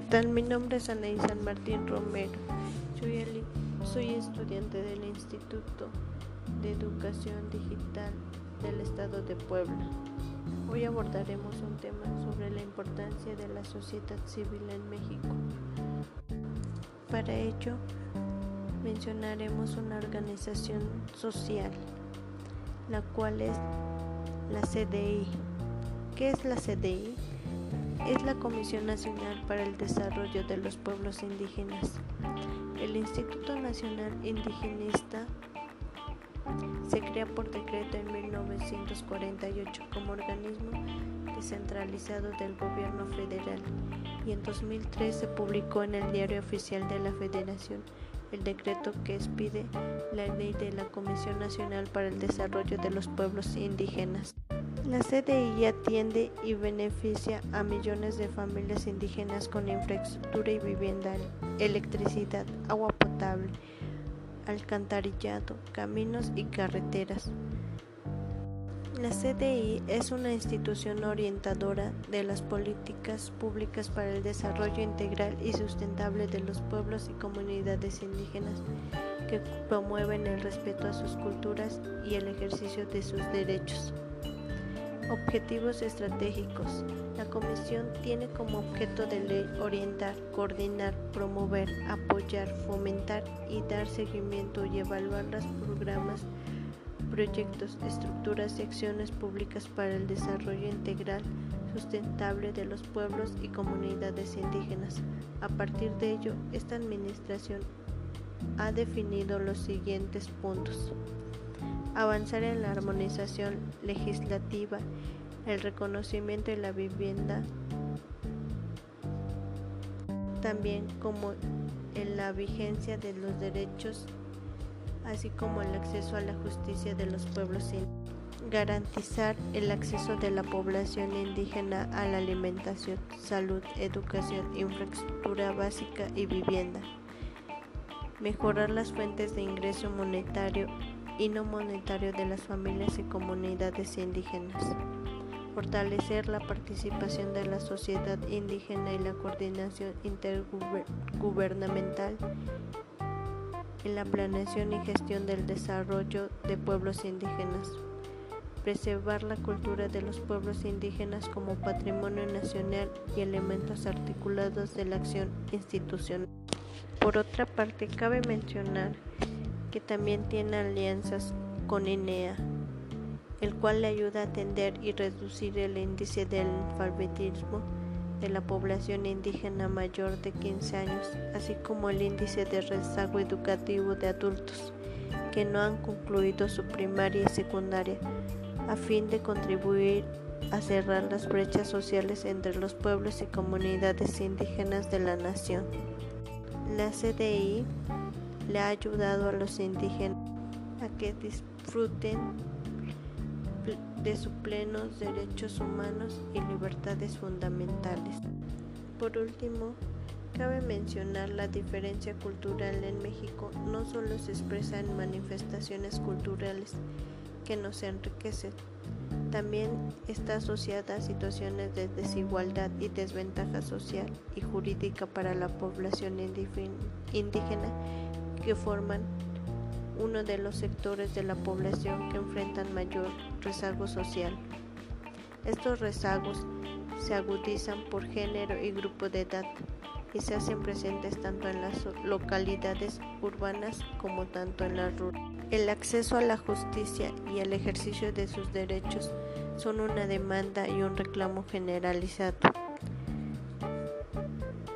¿Qué tal? Mi nombre es Anaí San Martín Romero. Soy, soy estudiante del Instituto de Educación Digital del Estado de Puebla. Hoy abordaremos un tema sobre la importancia de la sociedad civil en México. Para ello, mencionaremos una organización social, la cual es la CDI. ¿Qué es la CDI? Es la Comisión Nacional para el Desarrollo de los Pueblos Indígenas. El Instituto Nacional Indigenista se crea por decreto en 1948 como organismo descentralizado del gobierno federal y en 2003 se publicó en el Diario Oficial de la Federación el decreto que expide la ley de la Comisión Nacional para el Desarrollo de los Pueblos Indígenas. La CDI atiende y beneficia a millones de familias indígenas con infraestructura y vivienda, electricidad, agua potable, alcantarillado, caminos y carreteras. La CDI es una institución orientadora de las políticas públicas para el desarrollo integral y sustentable de los pueblos y comunidades indígenas que promueven el respeto a sus culturas y el ejercicio de sus derechos. Objetivos estratégicos. La Comisión tiene como objeto de ley orientar, coordinar, promover, apoyar, fomentar y dar seguimiento y evaluar los programas, proyectos, estructuras y acciones públicas para el desarrollo integral sustentable de los pueblos y comunidades indígenas. A partir de ello, esta Administración ha definido los siguientes puntos avanzar en la armonización legislativa, el reconocimiento de la vivienda, también como en la vigencia de los derechos, así como el acceso a la justicia de los pueblos indígenas. Garantizar el acceso de la población indígena a la alimentación, salud, educación, infraestructura básica y vivienda. Mejorar las fuentes de ingreso monetario y no monetario de las familias y comunidades indígenas. Fortalecer la participación de la sociedad indígena y la coordinación intergubernamental en la planeación y gestión del desarrollo de pueblos indígenas. Preservar la cultura de los pueblos indígenas como patrimonio nacional y elementos articulados de la acción institucional. Por otra parte, cabe mencionar que también tiene alianzas con INEA, el cual le ayuda a atender y reducir el índice del alfabetismo de la población indígena mayor de 15 años, así como el índice de rezago educativo de adultos que no han concluido su primaria y secundaria, a fin de contribuir a cerrar las brechas sociales entre los pueblos y comunidades indígenas de la nación. La CDI le ha ayudado a los indígenas a que disfruten de sus plenos derechos humanos y libertades fundamentales. Por último, cabe mencionar la diferencia cultural en México no solo se expresa en manifestaciones culturales que nos enriquecen, también está asociada a situaciones de desigualdad y desventaja social y jurídica para la población indígena que forman uno de los sectores de la población que enfrentan mayor rezago social. Estos rezagos se agudizan por género y grupo de edad y se hacen presentes tanto en las localidades urbanas como tanto en las rurales. El acceso a la justicia y el ejercicio de sus derechos son una demanda y un reclamo generalizado.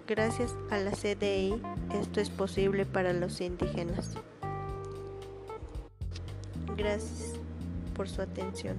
Gracias a la CDI esto es posible para los indígenas. Gracias por su atención.